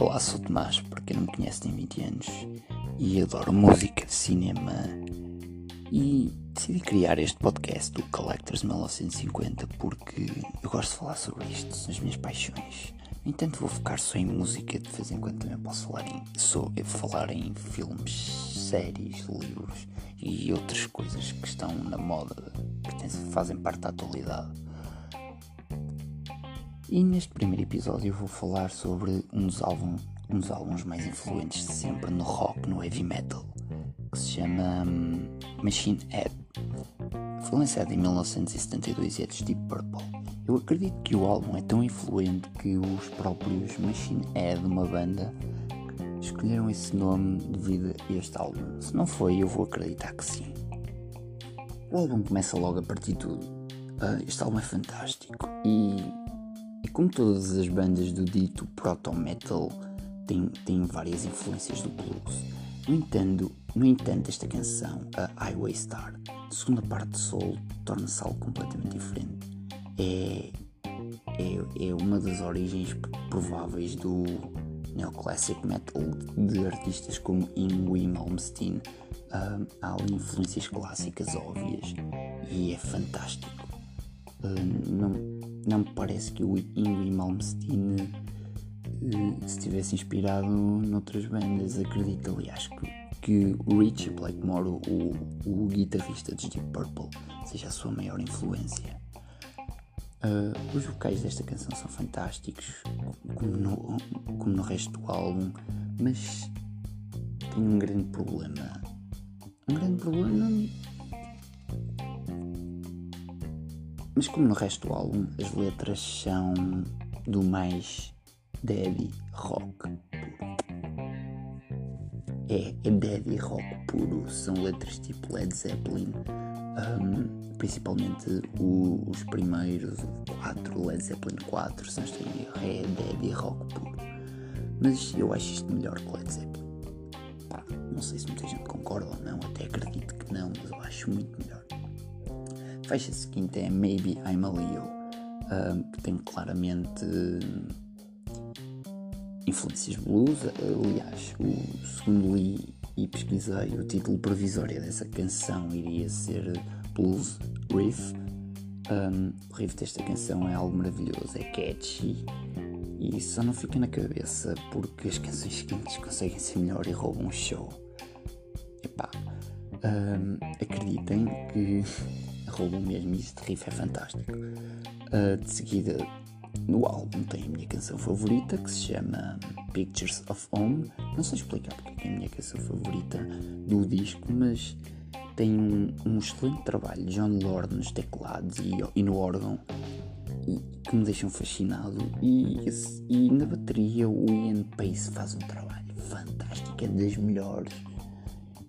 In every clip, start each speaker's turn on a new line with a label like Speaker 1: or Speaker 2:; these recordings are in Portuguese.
Speaker 1: Olá, sou Tomás, para quem não me conhece tem 20 anos e adoro música, cinema e decidi criar este podcast, o Collectors 1950, porque eu gosto de falar sobre isto, são as minhas paixões. No entanto, vou focar só em música, de vez em quando também posso falar em, sou, falar em filmes, séries, livros e outras coisas que estão na moda, que fazem parte da atualidade. E neste primeiro episódio eu vou falar sobre um dos, álbum, um dos álbuns mais influentes de sempre no rock, no heavy metal, que se chama um, Machine Head. Foi lançado em 1972 e é de Deep Purple. Eu acredito que o álbum é tão influente que os próprios Machine Head, uma banda, escolheram esse nome devido a este álbum. Se não foi, eu vou acreditar que sim. O álbum começa logo a partir de tudo. Uh, este álbum é fantástico e, e como todas as bandas do dito proto-metal tem, tem várias influências do blues. No entanto, no entanto, esta canção, a Highway Star, segunda parte de solo, torna-se algo completamente diferente. É, é, é uma das origens prováveis do neoclassic metal de artistas como Ingwie Malmsteen. Há ali influências clássicas óbvias e é fantástico. Não, não me parece que o Ingwie Malmsteen uh, se tivesse inspirado noutras bandas. Acredito, aliás, que, que o Richie Blackmore, o, o guitarrista de Deep Purple, seja a sua maior influência. Uh, os vocais desta canção são fantásticos, como no, como no resto do álbum, mas tem um grande problema. Um grande problema. Mas como no resto do álbum, as letras são do mais daddy rock puro. É, é daddy rock puro, são letras tipo Led Zeppelin. Um, principalmente o, os primeiros quatro, Led Zeppelin 4, se não estou é Dead rock puro. Mas eu acho isto melhor que Led Zeppelin. Pá, não sei se muita gente concorda ou não, até acredito que não, mas eu acho muito melhor. Faixa seguinte é Maybe I'm a Leo, que tem claramente influências blues. Aliás, o segundo li e pesquisei, o título provisório dessa canção iria ser blues riff. Um, o riff desta canção é algo maravilhoso, é catchy e só não fica na cabeça porque as canções seguintes conseguem ser melhor e roubam o show. Epá, um, acreditem que roubam mesmo e este riff é fantástico. Uh, de seguida, no álbum tem a minha canção favorita que se chama Pictures of Home. Não sei explicar porque é a minha canção favorita do disco, mas tem um, um excelente trabalho de John Lord nos teclados e, e no órgão e, que me deixam fascinado e, e na bateria o Ian Pace faz um trabalho fantástico, é das melhores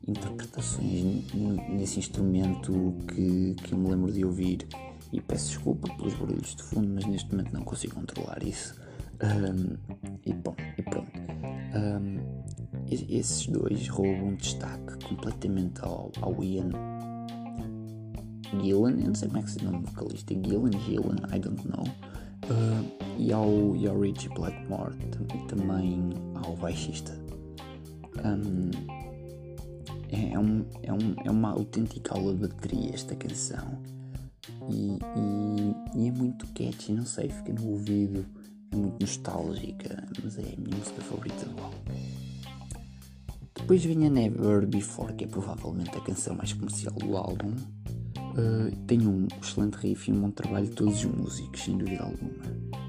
Speaker 1: interpretações nesse instrumento que, que eu me lembro de ouvir e peço desculpa pelos barulhos de fundo, mas neste momento não consigo controlar isso. Um, e, bom, e pronto. Um, esses dois roubam destaque completamente ao, ao Ian Gillan, eu não sei como é que se chama o vocalista, Gillan, Gillan, I don't know, uh, e, ao, e ao Richie Blackmore e também ao baixista. Um, é, é, um, é, um, é uma autêntica aula de bateria esta canção e, e, e é muito catchy, não sei, fica no ouvido, é muito nostálgica, mas é a minha música favorita do álbum. Depois vinha Never Before, que é provavelmente a canção mais comercial do álbum. Uh, tem um excelente riff e um bom trabalho de todos os músicos, sem dúvida alguma.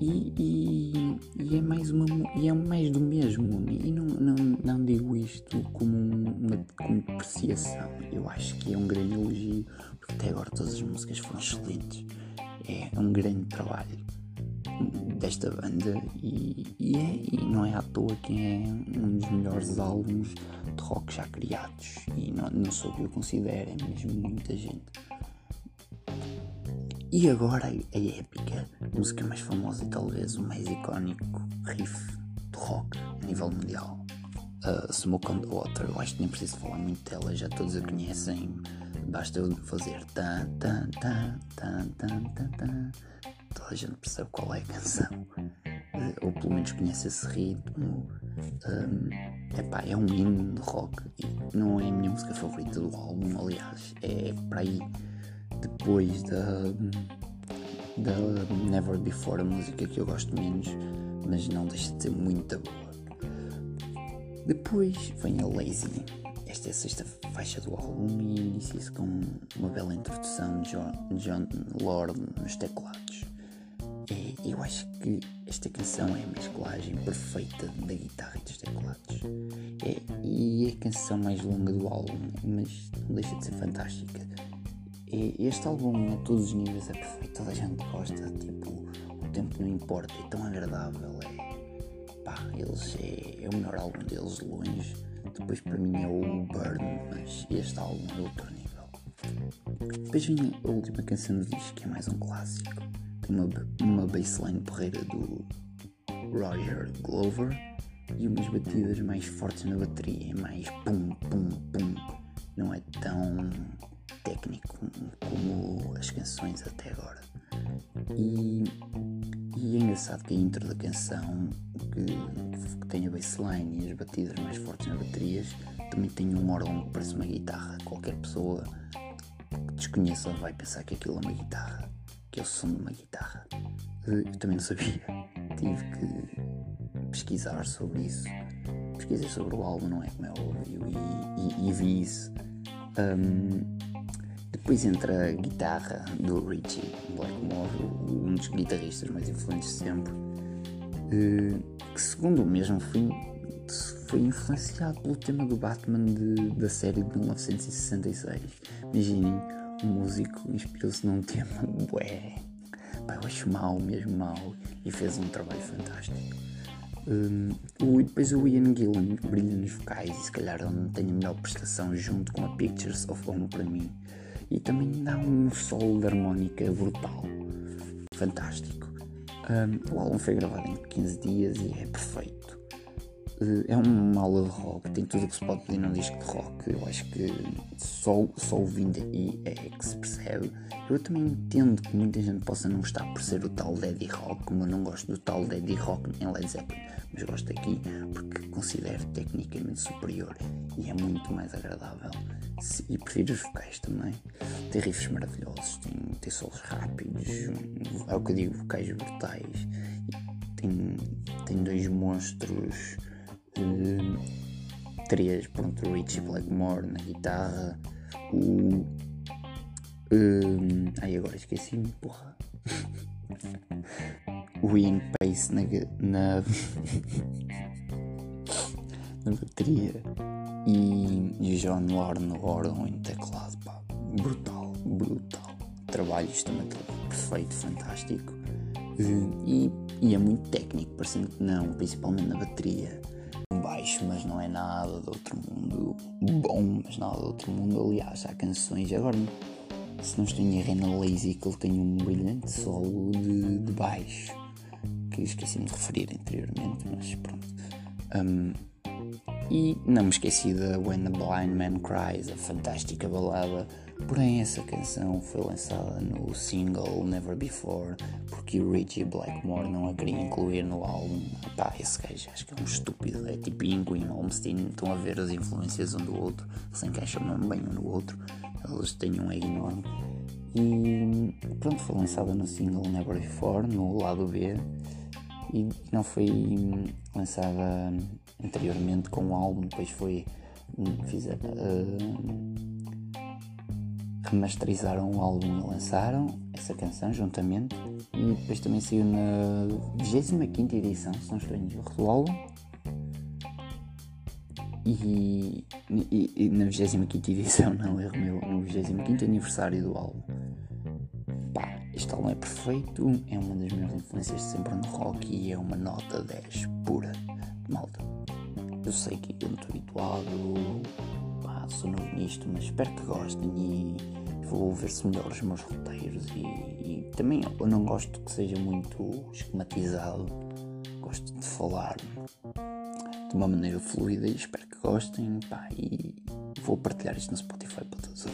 Speaker 1: E, e, e, é mais uma e é mais do mesmo e não, não, não digo isto como uma como depreciação. Eu acho que é um grande elogio porque até agora todas as músicas foram excelentes. É um grande trabalho desta banda e, e, é, e, não é à toa que é um dos melhores álbuns de rock já criados. E não, não sou que eu considero, é mesmo muita gente. E agora a épica, a música mais famosa e talvez o mais icónico riff de rock a nível mundial. Uh, Smoke on the Water, eu acho que nem preciso falar muito dela, já todos a conhecem. basta eu fazer tan tan tan tan tan tan tan. Toda a gente percebe qual é a canção. Uh, ou pelo menos conhece esse ritmo. Um, epá, é um hino de rock e não é a minha música favorita do álbum aliás é para aí depois da da Never Before a música que eu gosto menos mas não deixa de ser muito boa depois vem a Lazy esta é a sexta faixa do álbum e inicia-se com uma bela introdução de John, John Lord nos teclados. E eu acho que esta canção é a mesclagem perfeita da guitarra e dos teclados. É, e é a canção mais longa do álbum, mas não deixa de ser fantástica. E este álbum a todos os níveis é perfeito, toda a gente gosta, tipo, o tempo não importa, é tão agradável, é, pá, eles é, é o melhor álbum deles de longe depois para mim é o Burn, mas este álbum é outro nível. Depois vem a última canção do disco, que é mais um clássico. Tem uma, uma bassline porreira do Roger Glover e umas batidas mais fortes na bateria, é mais pum pum pum. Não é tão técnico como as canções até agora. E, e é engraçado que a intro da canção, que, que tem a bassline e as batidas mais fortes nas baterias, também tem um órgão que parece uma guitarra. Qualquer pessoa que desconheça vai pensar que aquilo é uma guitarra, que é o som de uma guitarra. Eu também não sabia, tive que pesquisar sobre isso. Pesquisei sobre o álbum, não é como é óbvio, e, e, e vi isso. Um, depois entra a guitarra do Richie Blackmore, um dos guitarristas mais influentes sempre, eh, que segundo o mesmo foi, foi influenciado pelo tema do Batman de, da série de 1966. Imaginem, um músico inspirou-se num tema bué, pá, eu acho mau, mesmo mau, e fez um trabalho fantástico. Um, o, depois o Ian Gillan brilha nos vocais e se calhar ele tem a melhor prestação junto com a Pictures of Home para mim e também dá um solo de harmónica brutal, fantástico. Um, o álbum foi gravado em 15 dias e é perfeito. É uma aula de rock, tem tudo o que se pode pedir num disco de rock. Eu acho que só, só ouvindo aí é que se percebe. Eu também entendo que muita gente possa não gostar por ser o tal Daddy Rock, como eu não gosto do tal Daddy Rock em Led Zeppelin, mas gosto aqui porque considero tecnicamente superior e é muito mais agradável e prefiro os vocais também. Tem riffs maravilhosos, tem, tem solos rápidos, é o que eu digo, vocais brutais. Tem, tem dois monstros, uh, três, pronto, o Richie Blackmore na guitarra, o. Uh, ai agora esqueci-me, porra. o Ian Pace na, na, na bateria e, e John Lord no órgão e no teclado, pá, brutal, brutal. Trabalho também perfeito, fantástico e, e é muito técnico, parecendo que não, principalmente na bateria. Mas não é nada de outro mundo. Bom, mas nada de outro mundo. Aliás, há canções. Agora, se não estou em é Lazy que ele tem um brilhante solo de, de baixo que esqueci-me de referir anteriormente, mas pronto. Um, e não me esqueci da When the Blind Man Cries, a fantástica balada. Porém, essa canção foi lançada no single Never Before porque o Richie Blackmore não a queria incluir no álbum. Pá, esse gajo acho que é um estúpido. É tipo Ingo e Malmsteen, estão a ver as influências um do outro, se encaixam mesmo bem um no outro. Eles têm um ego enorme. E pronto, foi lançada no single Never Before, no lado B e não foi lançada anteriormente com o álbum, depois foi fizer, uh, remasterizaram o álbum e lançaram essa canção juntamente. E depois também saiu na 25 edição, se não estou em erro, do álbum. E, e, e na 25 edição, não erro meu, no 25 aniversário do álbum. Este álbum é perfeito, é uma das minhas influências de sempre no rock e é uma nota 10 pura. Malta, eu sei que eu não estou habituado, pá, sou novo nisto, mas espero que gostem e vou ver-se melhor os meus roteiros e, e, também eu não gosto que seja muito esquematizado, gosto de falar de uma maneira fluida e espero que gostem pá, e vou partilhar isto no Spotify para todos.